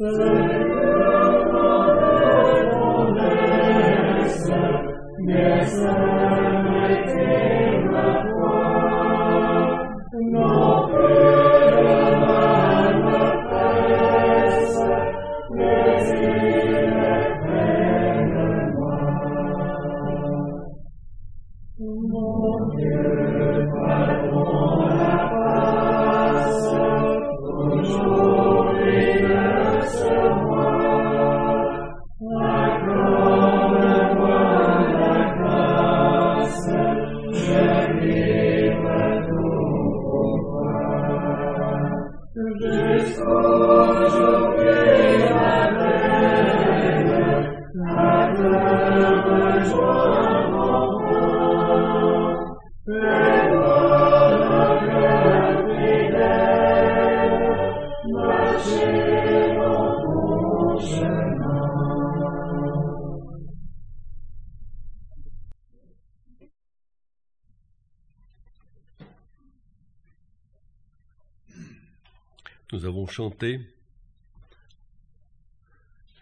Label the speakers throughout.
Speaker 1: Nous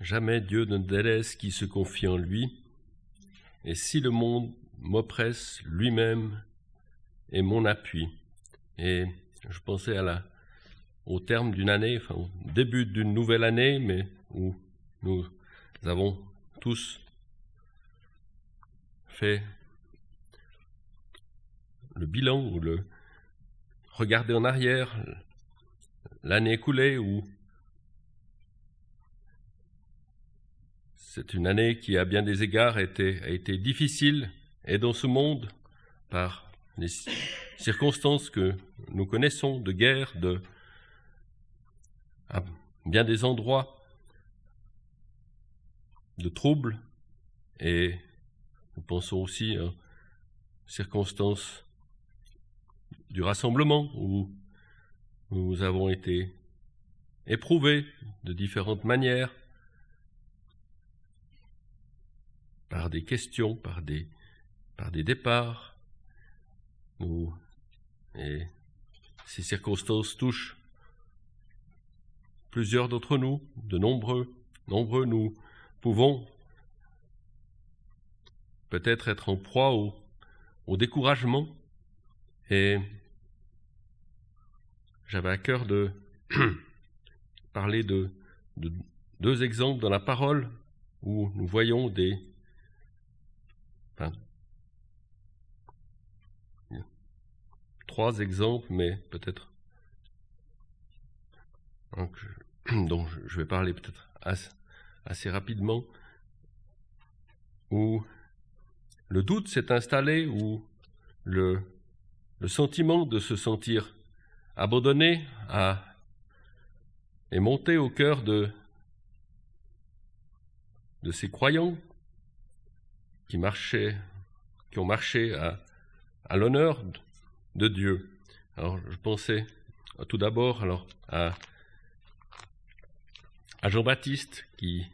Speaker 1: Jamais Dieu ne délaisse qui se confie en lui, et si le monde m'oppresse, lui-même est mon appui. Et je pensais à la, au terme d'une année, enfin au début d'une nouvelle année, mais où nous avons tous fait le bilan ou le regarder en arrière l'année écoulée ou c'est une année qui à bien des égards a été, a été difficile et dans ce monde par les circonstances que nous connaissons de guerre, de bien des endroits de troubles et nous pensons aussi aux circonstances du rassemblement où nous avons été éprouvés de différentes manières par des questions, par des, par des départs. Et ces circonstances touchent plusieurs d'entre nous, de nombreux, nombreux nous pouvons peut-être être en proie au, au découragement et j'avais à cœur de parler de, de, deux exemples dans la parole où nous voyons des enfin, trois exemples, mais peut-être dont je vais parler peut-être assez, rapidement, où le doute s'est installé, où le sentiment de se sentir abandonné à, est monté au cœur de, ces croyants qui marchaient, qui ont marché à, l'honneur de Dieu. Alors, je pensais tout d'abord alors à, Jean-Baptiste qui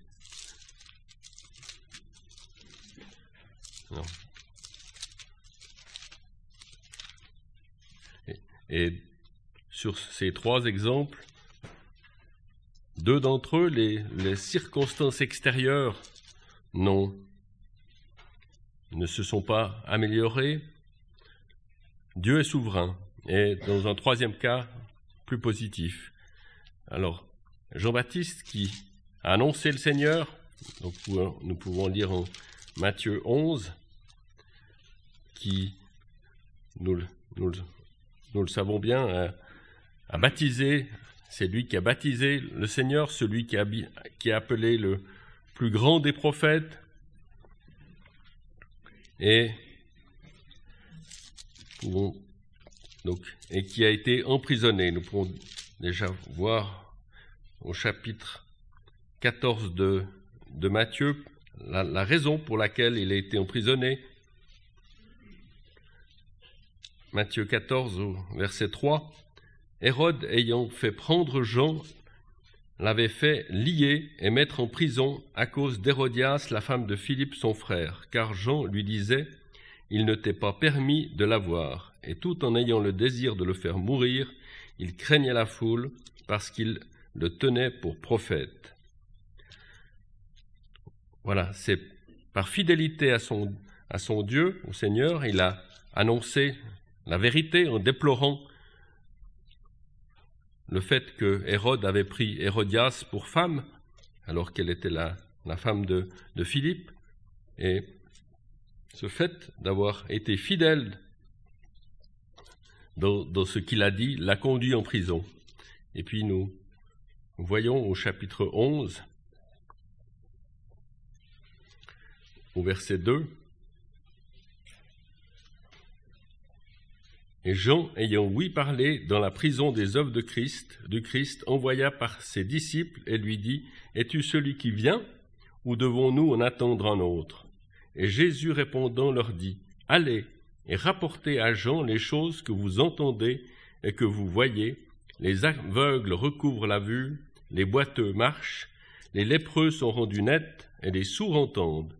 Speaker 1: et, et sur ces trois exemples, deux d'entre eux, les, circonstances extérieures non, ne se sont pas améliorées. Dieu est souverain. Et dans un troisième cas, plus positif. Alors, Jean-Baptiste qui a annoncé le Seigneur, nous pouvons lire en Matthieu 11, qui, nous le savons bien, a, baptisé, c'est lui qui a baptisé le Seigneur, celui qui a, appelé le plus grand des prophètes, et qui a été emprisonné. Nous pouvons déjà voir au chapitre 14 de, de Matthieu la, la, raison pour laquelle il a été emprisonné. Matthieu 14 verset 3. Hérode ayant fait prendre Jean l'avait fait lier et mettre en prison à cause d'Hérodias, la femme de Philippe son frère, car Jean lui disait Il ne t'est pas permis de l'avoir et tout en ayant le désir de le faire mourir, il craignait la foule parce qu'il le tenait pour prophète. Voilà, c'est par fidélité à son, à son Dieu, au Seigneur, il a annoncé la vérité en déplorant le fait que Hérode avait pris Hérodias pour femme, alors qu'elle était la, femme de, de Philippe, et ce fait d'avoir été fidèle dans, ce qu'il a dit, l'a conduit en prison. Et puis nous voyons au chapitre 11, au verset 2, Et Jean, ayant ouï parler dans la prison des œuvres de Christ, du Christ, envoya par ses disciples et lui dit, Es-tu celui qui vient, ou devons-nous en attendre un autre? Et Jésus répondant leur dit, Allez, et rapportez à Jean les choses que vous entendez et que vous voyez. Les aveugles recouvrent la vue, les boiteux marchent, les lépreux sont rendus nets, et les sourds entendent,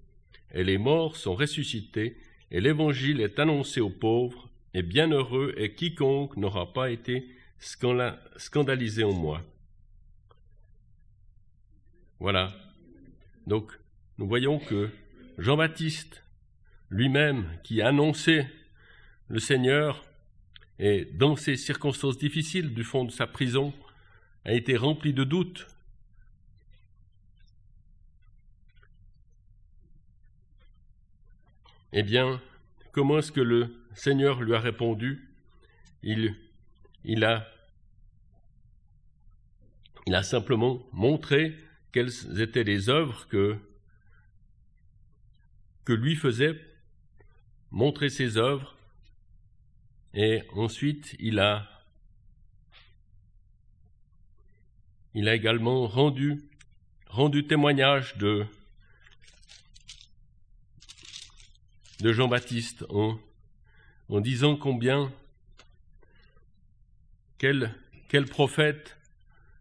Speaker 1: et les morts sont ressuscités, et l'évangile est annoncé aux pauvres, et bienheureux est quiconque n'aura pas été scandalisé en moi. Voilà. Donc, nous voyons que Jean-Baptiste lui-même qui annonçait le Seigneur et dans ces circonstances difficiles du fond de sa prison a été rempli de doutes. Eh bien, comment est-ce que le Seigneur lui a répondu il, a, simplement montré quelles étaient les œuvres que, lui faisait montrer ses œuvres, et ensuite il a, également rendu, rendu témoignage de, de Jean-Baptiste en, en disant combien quel, quel prophète,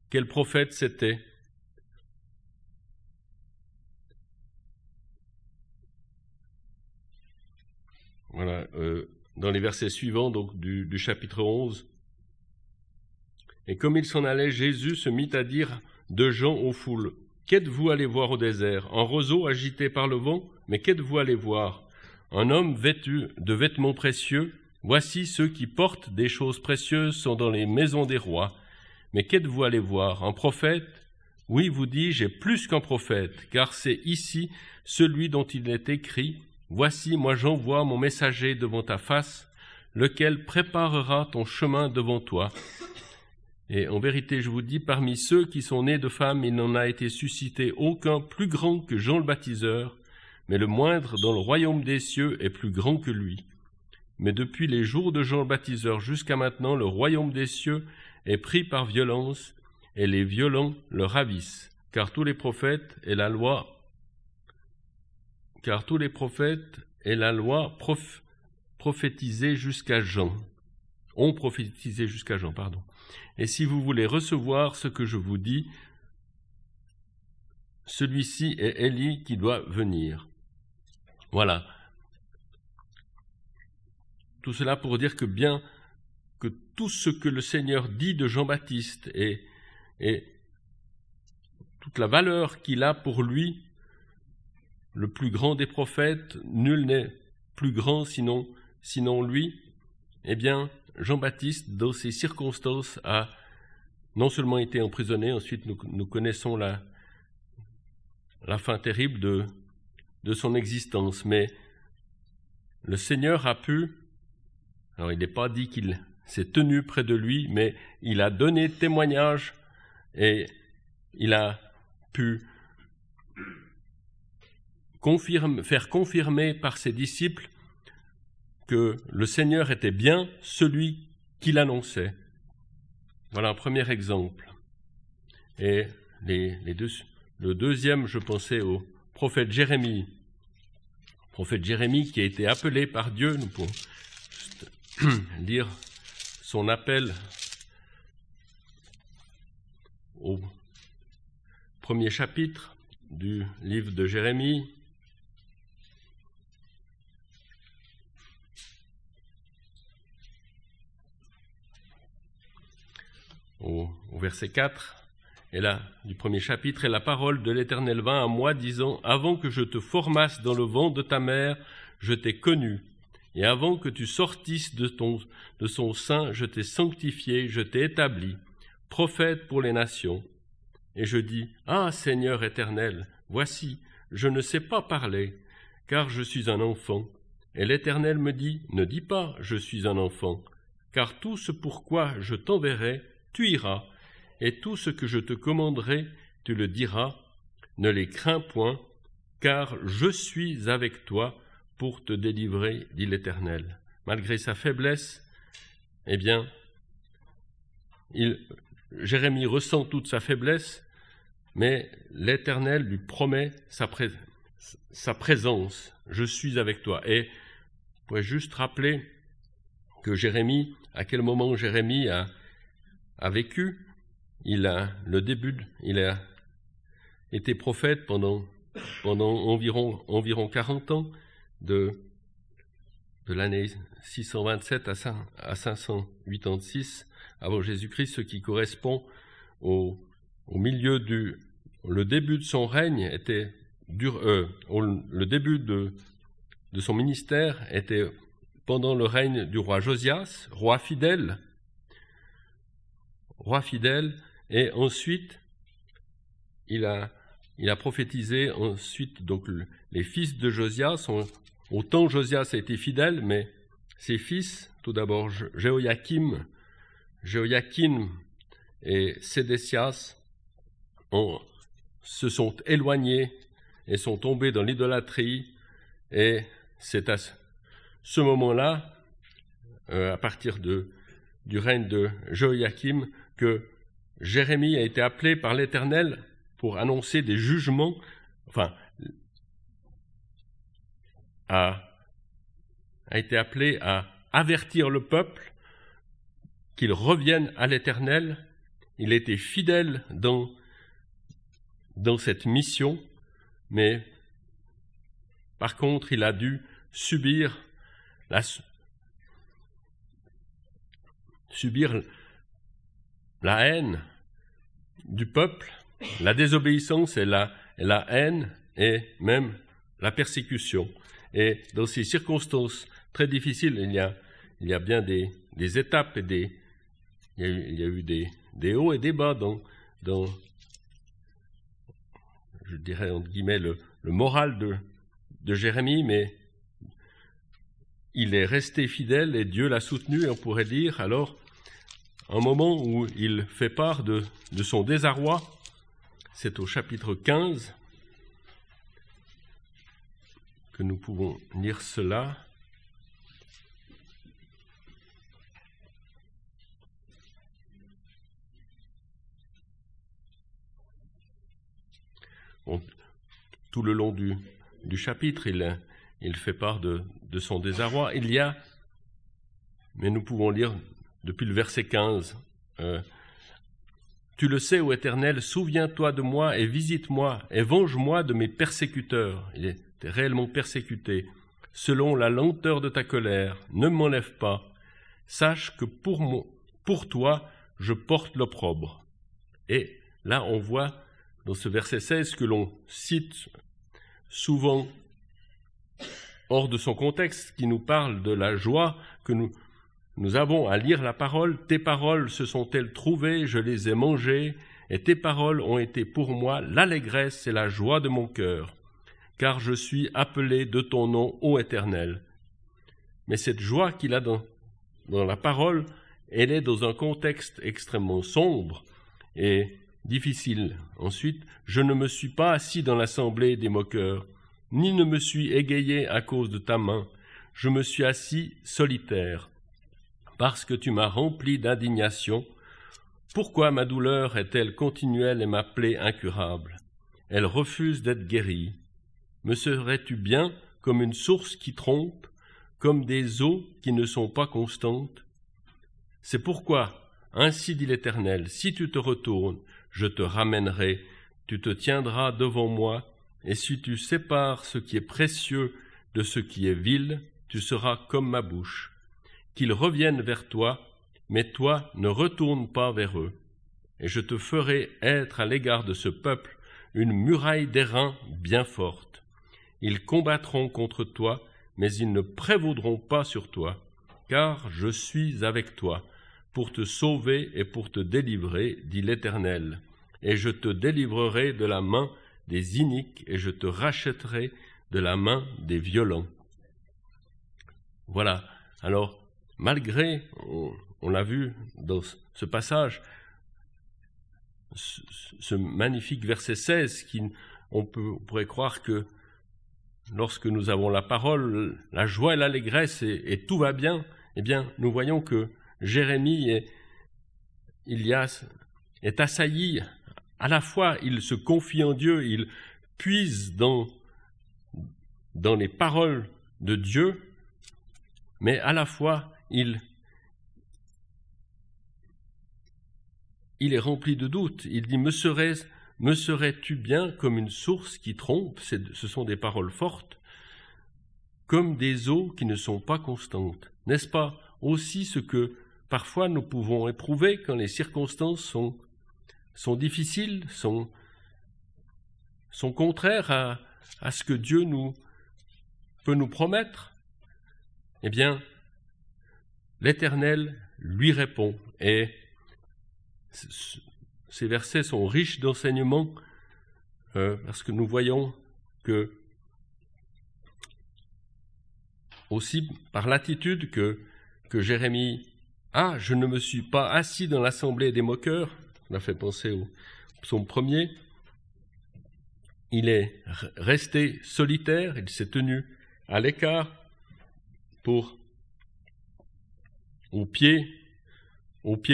Speaker 1: quel prophète c'était. Voilà, euh, dans les versets suivants donc du, chapitre 11. Et comme il s'en allait, Jésus se mit à dire de gens aux foules Qu'êtes-vous allé voir au désert? Un roseau agité par le vent? Mais qu'êtes-vous allé voir? Un homme vêtu de vêtements précieux Voici ceux qui portent des choses précieuses sont dans les maisons des rois. Mais qu'êtes-vous allé voir? Un prophète? Oui, vous dis-je, plus qu'un prophète, car c'est ici celui dont il est écrit Voici, moi j'envoie mon messager devant ta face, lequel préparera ton chemin devant toi. Et en vérité, je vous dis, parmi ceux qui sont nés de femmes, il n'en a été suscité aucun plus grand que Jean le baptiseur, mais le moindre dans le royaume des cieux est plus grand que lui. Mais depuis les jours de Jean le baptiseur jusqu'à maintenant, le royaume des cieux est pris par violence, et les violents le ravissent, car tous les prophètes et la loi car tous les prophètes et la loi jusqu'à Jean, ont prophétisé jusqu'à Jean, pardon. Et si vous voulez recevoir ce que je vous dis, celui-ci est Élie qui doit venir. Voilà. Tout cela pour dire que bien que tout ce que le Seigneur dit de Jean-Baptiste et, toute la valeur qu'il a pour lui le plus grand des prophètes, nul n'est plus grand sinon, lui, eh bien, Jean-Baptiste, dans ces circonstances, a, non seulement été emprisonné, ensuite nous, connaissons la fin terrible de, de son existence, mais le Seigneur a pu, alors il n'est pas dit qu'il s'est tenu près de lui, mais il a donné témoignage et il a pu faire confirmer par ses disciples que le Seigneur était bien celui qu'il annonçait. Voilà un premier exemple. Et les, deux, le deuxième, je pensais au prophète Jérémie. Prophète Jérémie qui a été appelé par Dieu, nous pouvons lire son appel au premier chapitre du livre de Jérémie. Au, verset 4, et là, du premier chapitre, et la parole de l'Éternel vint à moi, disant, Avant que je te formasse dans le vent de ta mère, je t'ai connu, et avant que tu sortisses de, de son sein, je t'ai sanctifié, je t'ai établi, prophète pour les nations. Et je dis, Ah Seigneur éternel, voici, je ne sais pas parler, car je suis un enfant. Et l'Éternel me dit, Ne dis pas, je suis un enfant, car tout ce pourquoi je t'enverrai, tu iras, et tout ce que je te commanderai, tu le diras, ne les crains point, car je suis avec toi pour te délivrer, dit l'Éternel. Malgré sa faiblesse, eh bien, Jérémie ressent toute sa faiblesse, mais l'Éternel lui promet sa, présence. Je suis avec toi. Et vous pouvez juste rappeler que Jérémie, à quel moment Jérémie a vécu, il a le début, il a été prophète pendant, environ, environ 40 ans, de, l'année 627 à 586 avant Jésus-Christ, ce qui correspond au, au, milieu du... Le début de son règne était... Dur, euh, le début de, de son ministère était pendant le règne du roi Josias, roi fidèle, roi fidèle, et ensuite il a, il a prophétisé ensuite donc les fils de Josias ont Autant Josias a été fidèle, mais ses fils, tout d'abord Jéhoiakim, Jéhoiakim et Sédécias, se sont éloignés et sont tombés dans l'idolâtrie. Et c'est à ce moment-là, euh, à partir de, du règne de Jéhoiakim, que Jérémie a été appelé par l'Éternel pour annoncer des jugements, enfin, a, été appelé à avertir le peuple qu'il revienne à l'Éternel. Il était fidèle dans, cette mission, mais par contre, il a dû subir la haine du peuple, la désobéissance et la, la haine et même la persécution. Et dans ces circonstances très difficiles, il y a, il y a bien des, des étapes et des, il y a eu, il y a eu des, des, hauts et des bas dans, dans je dirais entre guillemets, le, le moral de, de Jérémie, mais il est resté fidèle et Dieu l'a soutenu, et on pourrait dire alors, un moment où il fait part de, son désarroi, c'est au chapitre 15, que nous pouvons lire cela. tout le long du, chapitre, il, fait part de, son désarroi. Il y a, mais nous pouvons lire depuis le verset 15, euh, Tu le sais, ô Éternel, souviens-toi de moi et visite-moi et venge-moi de mes persécuteurs. Il est réellement persécuté, selon la lenteur de ta colère, ne m'enlève pas. Sache que pour, pour toi, je porte l'opprobre. Et là, on voit dans ce verset 16 que l'on cite souvent hors de son contexte, qui nous parle de la joie que nous, nous avons à lire la parole, tes paroles se sont-elles trouvées, je les ai mangées, et tes paroles ont été pour moi l'allégresse et la joie de mon cœur, car je suis appelé de ton nom, ô Éternel. Mais cette joie qu'il a dans, dans la parole, elle est dans un contexte extrêmement sombre et difficile. Ensuite, je ne me suis pas assis dans l'assemblée des moqueurs, ni ne me suis égayé à cause de ta main, je me suis assis solitaire, parce que tu m'as rempli d'indignation. Pourquoi ma douleur est-elle continuelle et ma plaie incurable? Elle refuse d'être guérie. Me serais-tu bien comme une source qui trompe, comme des eaux qui ne sont pas constantes? C'est pourquoi, ainsi dit l'Éternel, si tu te retournes, je te ramènerai, tu te tiendras devant moi, et si tu sépares ce qui est précieux de ce qui est vil, tu seras comme ma bouche. Qu'ils reviennent vers toi, mais toi ne retourne pas vers eux. Et je te ferai être à l'égard de ce peuple une muraille d'airain bien forte. Ils combattront contre toi, mais ils ne prévaudront pas sur toi, car je suis avec toi, pour te sauver et pour te délivrer, dit l'Éternel. Et je te délivrerai de la main des iniques, et je te rachèterai de la main des violents. Voilà. Alors, malgré, on, l'a vu dans ce passage, ce, magnifique verset 16, qui, on, pourrait croire que lorsque nous avons la parole, la joie et l'allégresse et, tout va bien, eh bien, nous voyons que Jérémie est, il y a, est assailli. À la fois, il se confie en Dieu, il puise dans, dans les paroles de Dieu, mais à la fois, il, est rempli de doutes. Il dit, me, serais, me serais-tu bien comme une source qui trompe? Ce sont des paroles fortes, comme des eaux qui ne sont pas constantes. N'est-ce pas aussi ce que parfois nous pouvons éprouver quand les circonstances sont, difficiles, sont, sont contraires à, à ce que Dieu nous peut nous promettre? Eh bien, l'Éternel lui répond. Et ces versets sont riches d'enseignements euh, parce que nous voyons que aussi par l'attitude que, que Jérémie ah, je ne me suis pas assis dans l'assemblée des moqueurs. On a fait penser au psaume premier. Il est resté solitaire, il s'est tenu à l'écart pour, au pied,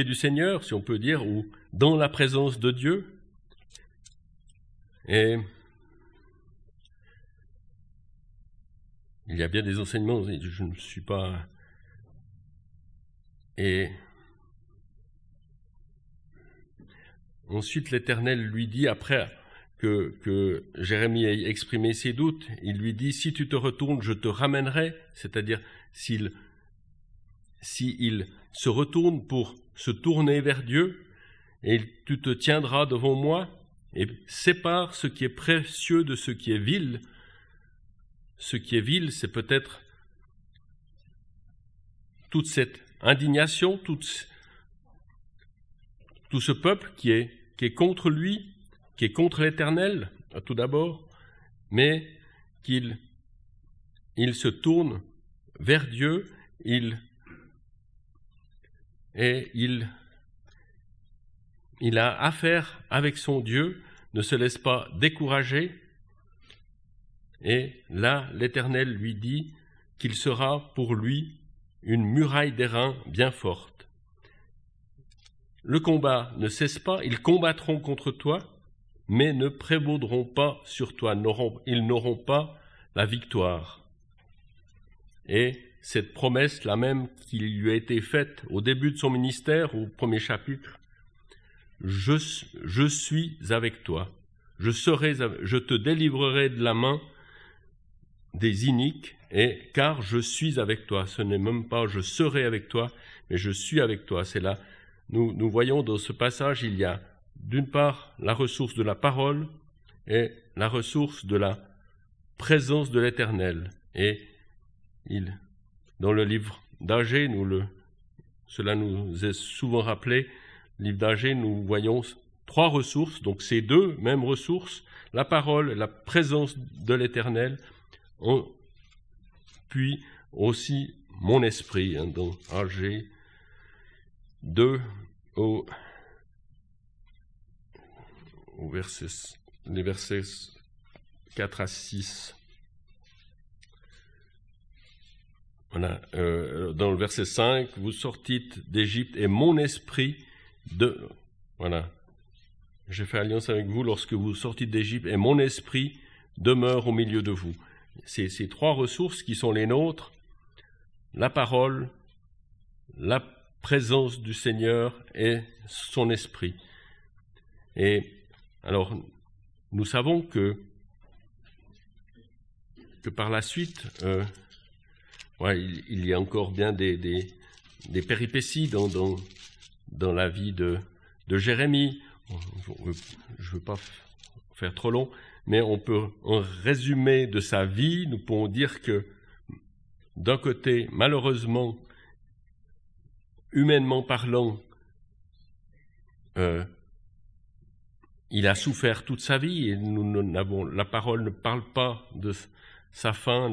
Speaker 1: du Seigneur, si on peut dire, ou dans la présence de Dieu. Et il y a bien des enseignements, je ne suis pas et ensuite l'Éternel lui dit, après que Jérémie ait exprimé ses doutes, il lui dit, si tu te retournes, je te ramènerai, c'est-à-dire s'il s'il se retourne pour se tourner vers Dieu, et tu te tiendras devant moi, et sépare ce qui est précieux de ce qui est vil. Ce qui est vil, c'est peut-être toute cette indignation, tout, tout ce peuple qui est, qui est contre lui, qui est contre l'Éternel, tout d'abord, mais qu'il il se tourne vers Dieu, il et il a affaire avec son Dieu, ne se laisse pas décourager, et là l'Éternel lui dit qu'il sera pour lui une muraille d'airain bien forte. Le combat ne cesse pas, ils combattront contre toi, mais ne prévaudront pas sur toi, ils n'auront pas la victoire. Et cette promesse, la même qui lui a été faite au début de son ministère, au premier chapitre, je, je suis avec toi, je, serai, je te délivrerai de la main des iniques, et car je suis avec toi. Ce n'est même pas je serai avec toi, mais je suis avec toi. C'est là, nous, nous voyons dans ce passage, il y a d'une part la ressource de la parole et la ressource de la présence de l'Éternel. Et il, dans le livre d'Agé, nous le, cela nous est souvent rappelé. Livre d'Agé, nous voyons trois ressources, donc ces deux mêmes ressources, la parole, la présence de l'Éternel, puis aussi mon esprit, hein, dans Agé 2 au, au verset, les versets 4 à 6. Voilà, euh, dans le verset 5, vous sortîtes d'Égypte et mon esprit de... Voilà, j'ai fait alliance avec vous lorsque vous sortîtes d'Égypte et mon esprit demeure au milieu de vous. C'est ces trois ressources qui sont les nôtres, la parole, la présence du Seigneur et son esprit. Et alors, nous savons que, que par la suite, euh, il, y a encore bien des, péripéties dans, la vie de, Jérémie. Je ne veux pas faire trop long, mais on peut, en résumé de sa vie, nous pouvons dire que, d'un côté, malheureusement, humainement parlant, euh, il a souffert toute sa vie et nous n'avons, la parole ne parle pas de sa fin.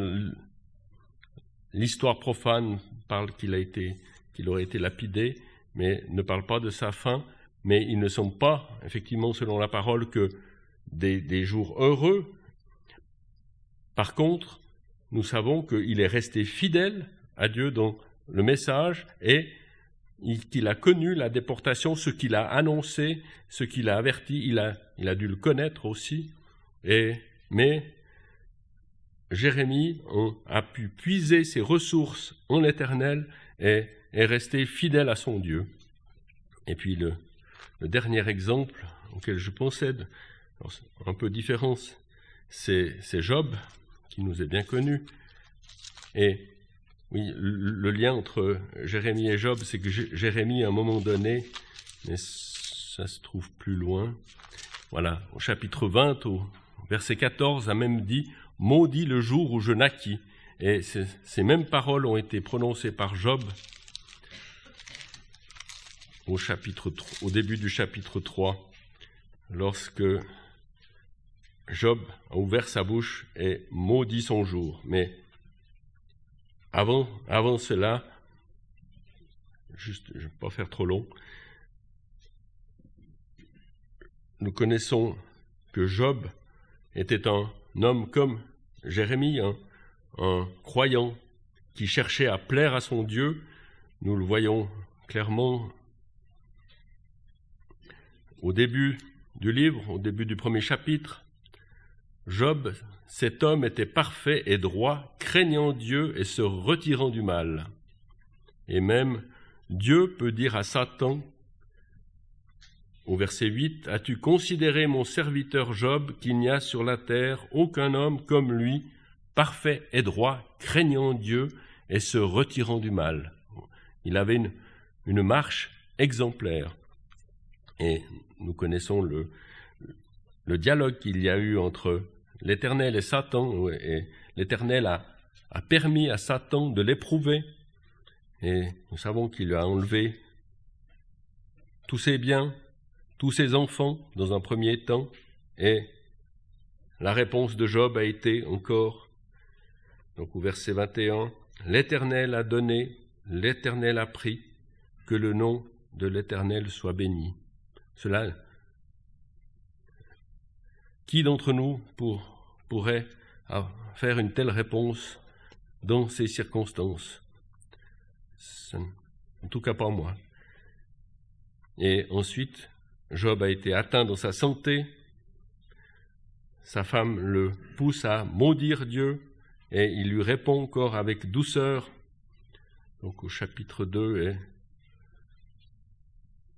Speaker 1: L'histoire profane parle qu'il a été, qu'il aurait été lapidé, mais ne parle pas de sa fin. Mais ils ne sont pas, effectivement, selon la parole, que des, jours heureux. Par contre, nous savons qu'il est resté fidèle à Dieu dans le message et qu'il a connu la déportation, ce qu'il a annoncé, ce qu'il a averti, il a, il a dû le connaître aussi. Et, mais Jérémie a pu puiser ses ressources en l'Éternel et est resté fidèle à son Dieu. Et puis le, dernier exemple auquel je possède, un peu différent, c'est Job, qui nous est bien connu. Et oui, le, lien entre Jérémie et Job, c'est que Jérémie, à un moment donné, mais ça se trouve plus loin, voilà, au chapitre 20, au verset 14, a même dit Maudit le jour où je naquis. Et ces mêmes paroles ont été prononcées par Job au, début du chapitre 3, lorsque Job a ouvert sa bouche et maudit son jour. Mais avant, avant cela, juste, je ne vais pas faire trop long, nous connaissons que Job était un homme comme Jérémie, un, croyant qui cherchait à plaire à son Dieu. Nous le voyons clairement au début du livre, au début du premier chapitre. Job cet homme était parfait et droit, craignant Dieu et se retirant du mal. Et même Dieu peut dire à Satan, au verset 8, As-tu considéré mon serviteur Job qu'il n'y a sur la terre aucun homme comme lui, parfait et droit, craignant Dieu et se retirant du mal? Il avait une, marche exemplaire. Et nous connaissons le, dialogue qu'il y a eu entre l'Éternel et Satan, et l'Éternel a, permis à Satan de l'éprouver, et nous savons qu'il a enlevé tous ses biens, tous ses enfants dans un premier temps, et la réponse de Job a été encore, donc au verset 21, L'Éternel a donné, l'Éternel a pris, que le nom de l'Éternel soit béni. Cela qui d'entre nous pourrait faire une telle réponse dans ces circonstances? En tout cas pas moi. Et ensuite, Job a été atteint dans sa santé. Sa femme le pousse à maudire Dieu et il lui répond encore avec douceur. Donc au chapitre 2,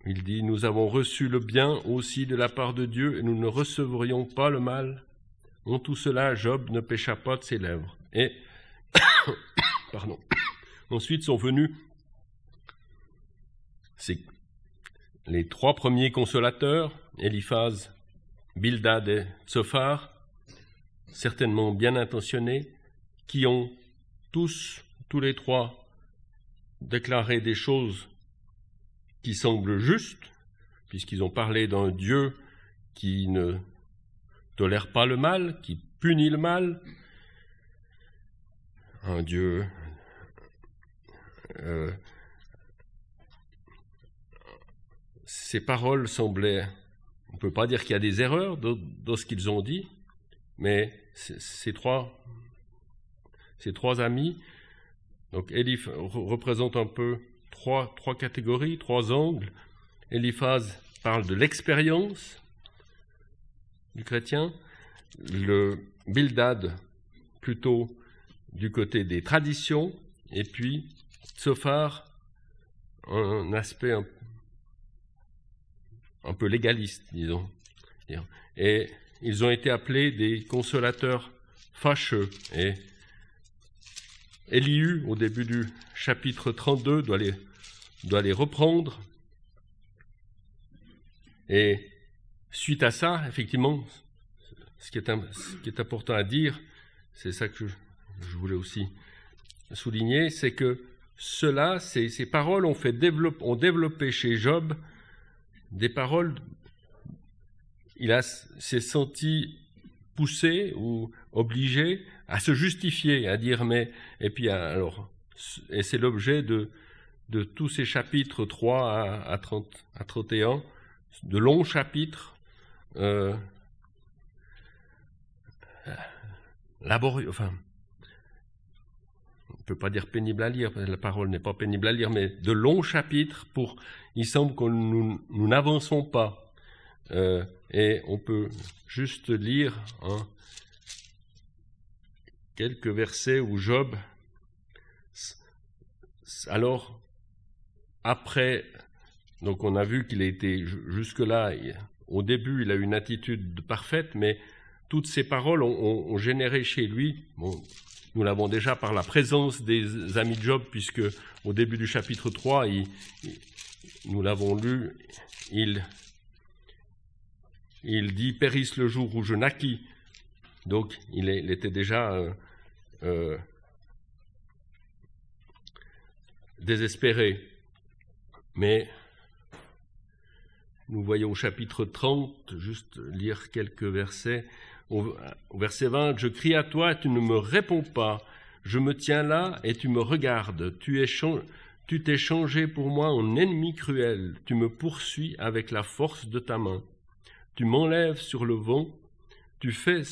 Speaker 1: il dit, Nous avons reçu le bien aussi de la part de Dieu, et nous ne recevrions pas le mal. En tout cela, Job ne pécha pas de ses lèvres. Et, pardon, ensuite sont venus les trois premiers consolateurs, Eliphaz, Bildad et Tsophar, certainement bien intentionnés, qui ont tous, tous les trois, déclaré des choses qui semble juste, puisqu'ils ont parlé d'un Dieu qui ne tolère pas le mal, qui punit le mal, un Dieu euh, ces paroles semblaient, on ne peut pas dire qu'il y a des erreurs dans, ce qu'ils ont dit, mais ces trois, ces trois amis, donc Eliph représente un peu trois, trois catégories, trois angles. Eliphaz parle de l'expérience du chrétien, le Bildad plutôt du côté des traditions, et puis Sophar, un aspect un, un peu légaliste, disons. Et ils ont été appelés des consolateurs fâcheux. Et Elihu, au début du chapitre 32, doit les, reprendre. Et suite à ça, effectivement, ce qui est, important à dire, c'est ça que je, voulais aussi souligner, c'est que cela, ces, ces paroles ont, fait ont développé chez Job des paroles, il s'est senti poussé ou obligé à se justifier, à dire mais, et puis alors, et c'est l'objet de, de tous ces chapitres 3 à, à, 30, à 31, de longs chapitres, euh, laborieux, enfin, ne peut pas dire pénible à lire, la parole n'est pas pénible à lire, mais de longs chapitres pour, il semble que nous n'avançons pas. Euh, et on peut juste lire hein, quelques versets où Job, alors, après, donc on a vu qu'il a été jusque-là, au début, il a une attitude parfaite, mais toutes ces paroles ont, généré chez lui, nous l'avons déjà par la présence des amis de Job, puisque au début du chapitre 3, nous l'avons lu, il, dit Périsse le jour où je naquis. Donc il, était déjà euh, euh, désespéré. Mais nous voyons au chapitre 30, juste lire quelques versets, au, verset 20, Je crie à toi et tu ne me réponds pas. Je me tiens là et tu me regardes. Tu tu t'es changé pour moi en ennemi cruel. Tu me poursuis avec la force de ta main. Tu m'enlèves sur le vent. Tu fais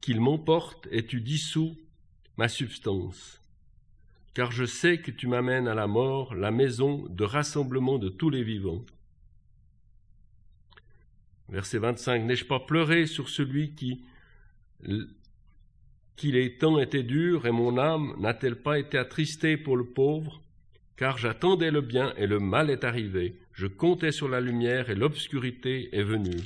Speaker 1: qu'il m'emporte et tu dissous ma substance. Car je sais que tu m'amènes à la mort, la maison de rassemblement de tous les vivants. Verset 25. N'ai-je pas pleuré sur celui qui, qui les temps étaient durs, et mon âme n'a-t-elle pas été attristée pour le pauvre? Car j'attendais le bien, et le mal est arrivé. Je comptais sur la lumière, et l'obscurité est venue.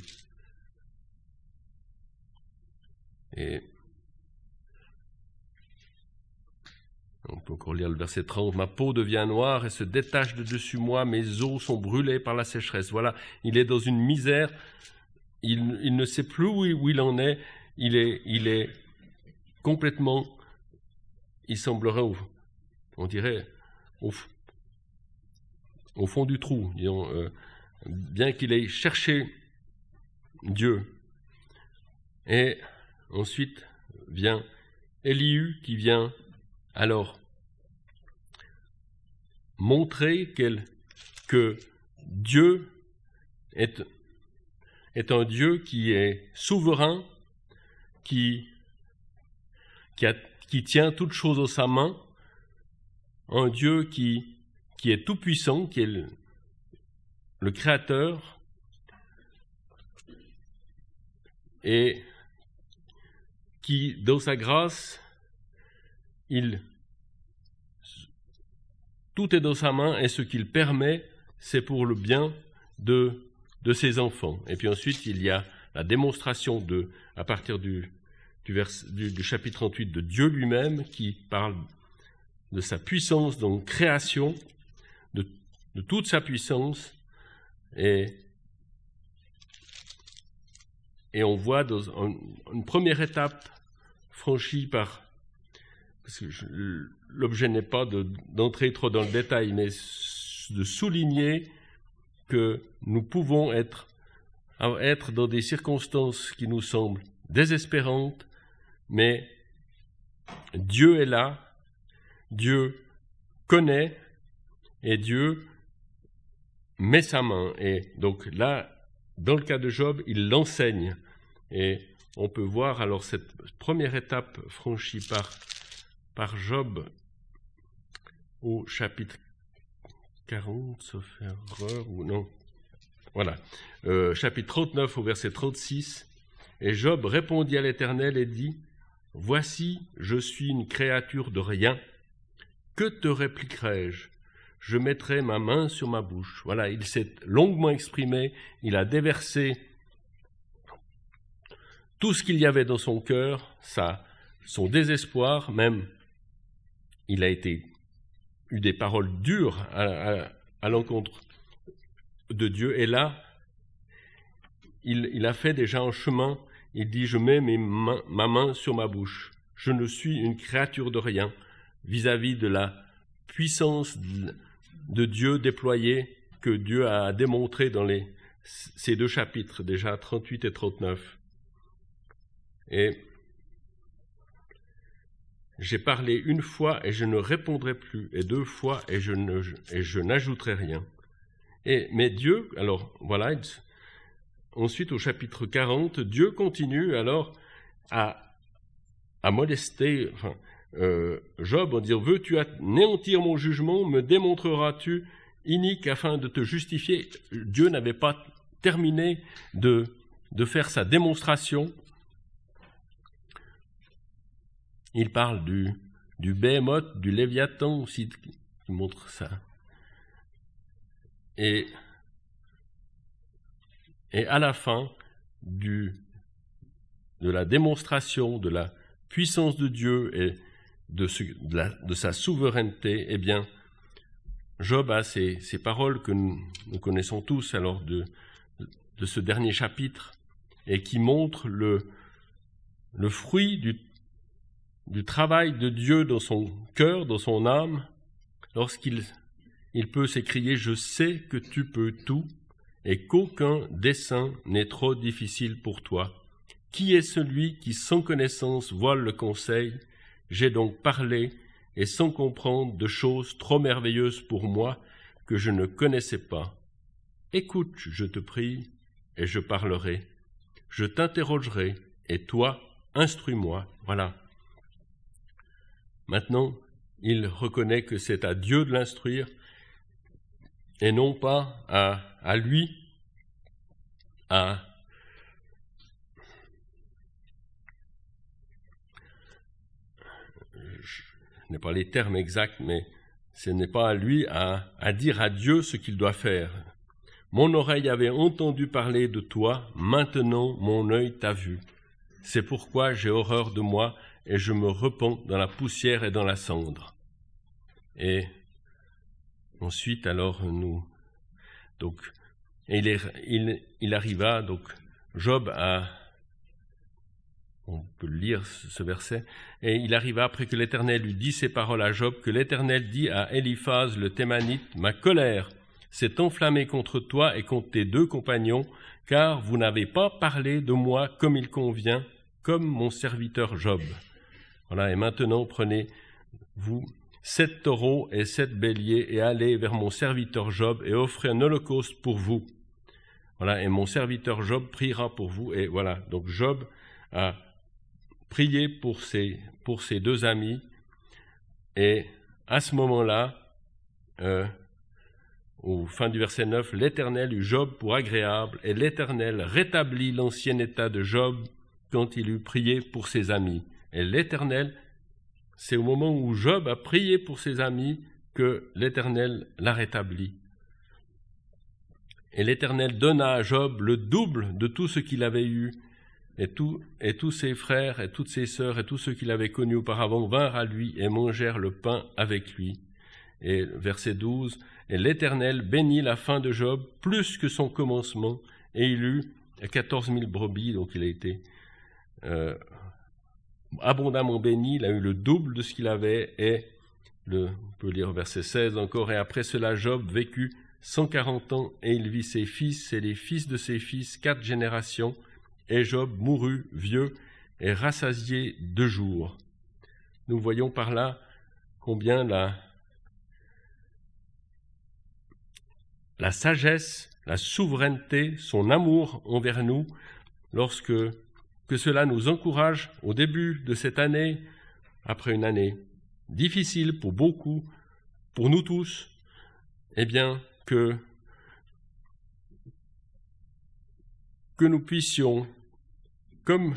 Speaker 1: On peut encore lire le verset 30. Ma peau devient noire et se détache de dessus moi, mes os sont brûlés par la sécheresse. Voilà, il est dans une misère, il, ne sait plus où, il en est, il est, il est complètement, il semblerait, on dirait, au, fond du trou, euh, bien qu'il ait cherché Dieu. Et ensuite vient Elihu qui vient alors montrer que Dieu est, un Dieu qui est souverain, qui, tient toutes choses en sa main, un Dieu qui, est tout-puissant, qui est le Créateur, et qui, dans sa grâce, tout est dans sa main et ce qu'il permet, c'est pour le bien de, ses enfants. Et puis ensuite, il y a la démonstration de, à partir du, chapitre 38 de Dieu lui-même qui parle de sa puissance dans la création, de, toute sa puissance, et, on voit une première étape franchie par l'objet n'est pas d'entrer trop dans le détail, mais de souligner que nous pouvons être, être dans des circonstances qui nous semblent désespérantes, mais Dieu est là, Dieu connaît et Dieu met sa main. Et donc là, dans le cas de Job, il l'enseigne. Et on peut voir alors cette première étape franchie par, par Job au chapitre 40, sauf erreur ou non. Voilà. Euh, chapitre 39 au verset 36. Et Job répondit à l'Éternel et dit, Voici, je suis une créature de rien. Que te répliquerai-je? Je mettrai ma main sur ma bouche. Voilà, il s'est longuement exprimé, il a déversé tout ce qu'il y avait dans son cœur, son désespoir, même, il a eu des paroles dures à, l'encontre de Dieu. Et là, il, a fait déjà un chemin. Il dit, je mets ma main sur ma bouche. Je ne suis une créature de rien vis-à-vis de la puissance de Dieu déployée que Dieu a démontré dans les, ces deux chapitres, déjà 38 et 39. Et j'ai parlé une fois et je ne répondrai plus, et deux fois et je, ne, et je n'ajouterai rien. Et, mais Dieu, alors voilà, ensuite au chapitre 40, Dieu continue alors à, à molester euh, Job en dire Veux-tu anéantir mon jugement? Me démontreras-tu inique afin de te justifier? Dieu n'avait pas terminé de, de faire sa démonstration il parle du, du behemoth, du léviathan aussi, qui montre ça. Et, à la fin du, de la démonstration de la puissance de Dieu et de, sa souveraineté, eh bien, Job a ces, paroles que nous, nous, connaissons tous alors de, de ce dernier chapitre et qui montrent le, le fruit du du travail de Dieu dans son cœur, dans son âme, lorsqu'il il peut s'écrier Je sais que tu peux tout et qu'aucun dessein n'est trop difficile pour toi. Qui est celui qui sans connaissance voile le conseil? J'ai donc parlé et sans comprendre de choses trop merveilleuses pour moi que je ne connaissais pas. Écoute, je te prie, et je parlerai. Je t'interrogerai, et toi, instruis-moi. Voilà. Maintenant, il reconnaît que c'est à Dieu de l'instruire et non pas à, lui, à je n'ai pas les termes exacts, mais ce n'est pas à lui à, à dire à Dieu ce qu'il doit faire. Mon oreille avait entendu parler de toi, maintenant mon œil t'a vu. C'est pourquoi j'ai horreur de moi et je me repens dans la poussière et dans la cendre. Et ensuite, alors, nous. Donc, il, il, il arriva, donc, Job a. On peut lire ce verset. Et il arriva après que l'Éternel eut dit ces paroles à Job, que l'Éternel dit à Eliphaz le Thémanite Ma colère s'est enflammée contre toi et contre tes deux compagnons, car vous n'avez pas parlé de moi comme il convient, comme mon serviteur Job. Voilà, et maintenant prenez-vous sept taureaux et sept béliers et allez vers mon serviteur Job et offrez un holocauste pour vous. Voilà, et mon serviteur Job priera pour vous. Et voilà, donc Job a prié pour ses, pour ses deux amis. Et à ce moment-là, euh, au fin du verset 9, l'Éternel eut Job pour agréable, et l'Éternel rétablit l'ancien état de Job quand il eut prié pour ses amis. Et l'Éternel, c'est au moment où Job a prié pour ses amis que l'Éternel l'a rétabli. Et l'Éternel donna à Job le double de tout ce qu'il avait eu, et, tous ses frères et toutes ses sœurs et tous ceux qu'il avait connus auparavant vinrent à lui et mangèrent le pain avec lui. Et verset 12, et l'Éternel bénit la fin de Job plus que son commencement, et il eut quatorze mille brebis, donc il a été euh, abondamment béni, il a eu le double de ce qu'il avait, et Le, on peut lire verset 16 encore. Et après cela, Job vécut 140 ans et il vit ses fils et les fils de ses fils, quatre générations. Et Job mourut vieux et rassasié de jours. Nous voyons par là combien la, la sagesse, la souveraineté, son amour envers nous, lorsque que cela nous encourage au début de cette année, après une année difficile pour beaucoup, pour nous tous, eh bien que nous puissions, comme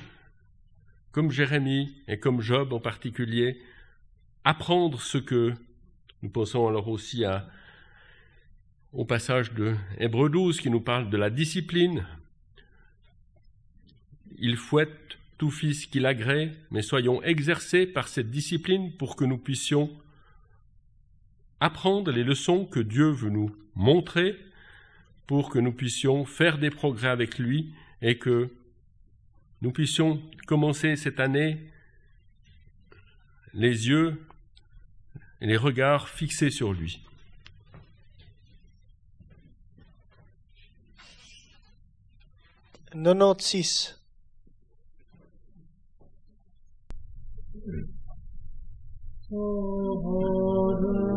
Speaker 1: comme Jérémie et comme Job en particulier, apprendre ce que nous pensons alors aussi au passage de Hébreu 12 qui nous parle de la discipline. Il fouette tout fils qu'il agrée, mais soyons exercés par cette discipline pour que nous puissions apprendre les leçons que Dieu veut nous montrer, pour que nous puissions faire des progrès avec lui et que nous puissions commencer cette année les yeux et les regards fixés sur lui.
Speaker 2: Oh, Lord,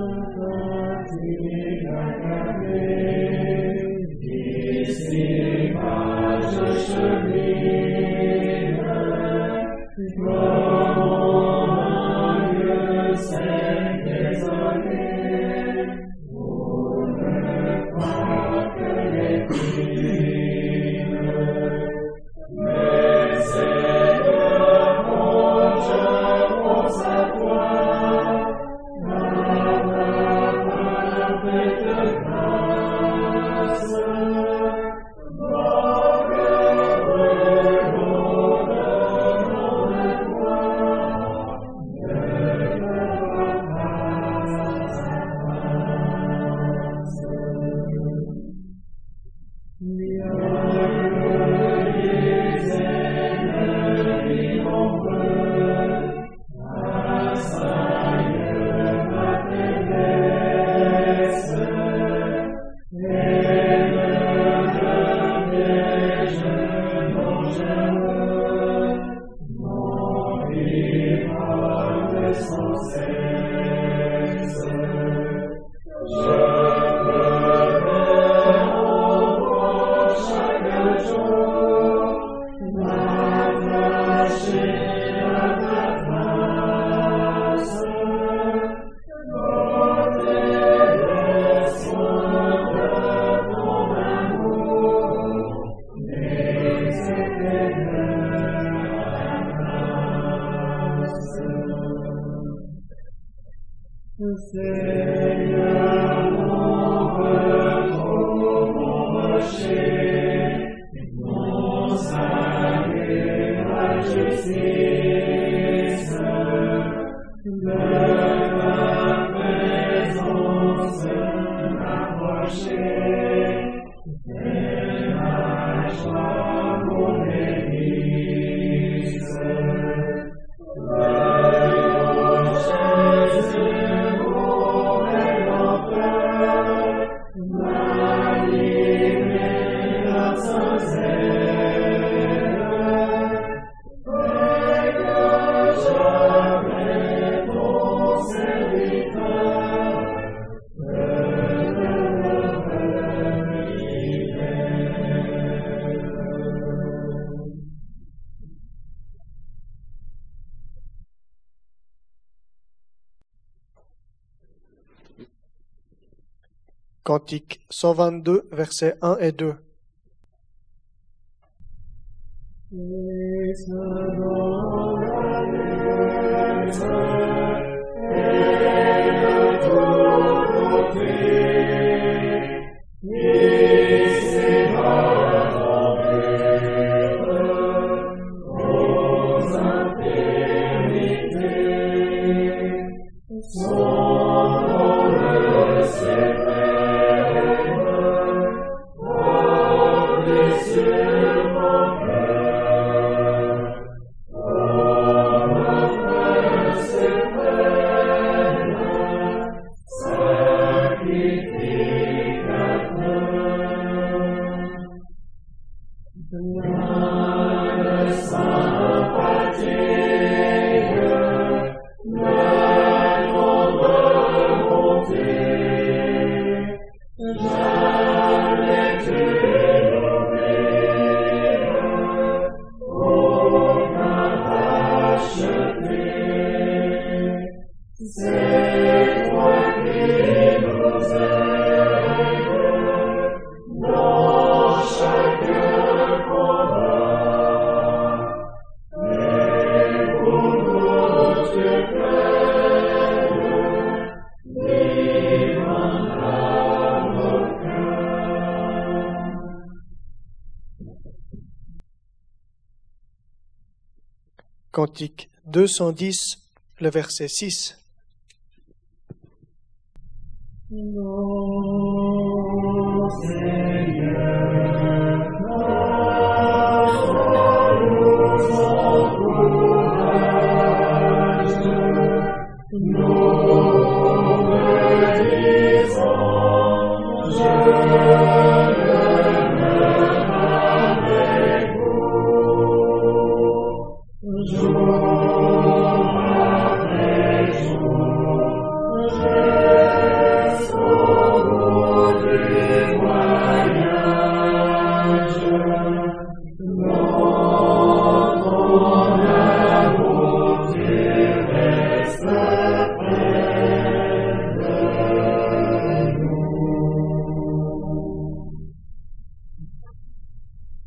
Speaker 2: Cantique 122, versets 1 et 2. Cantique 210, le verset 6.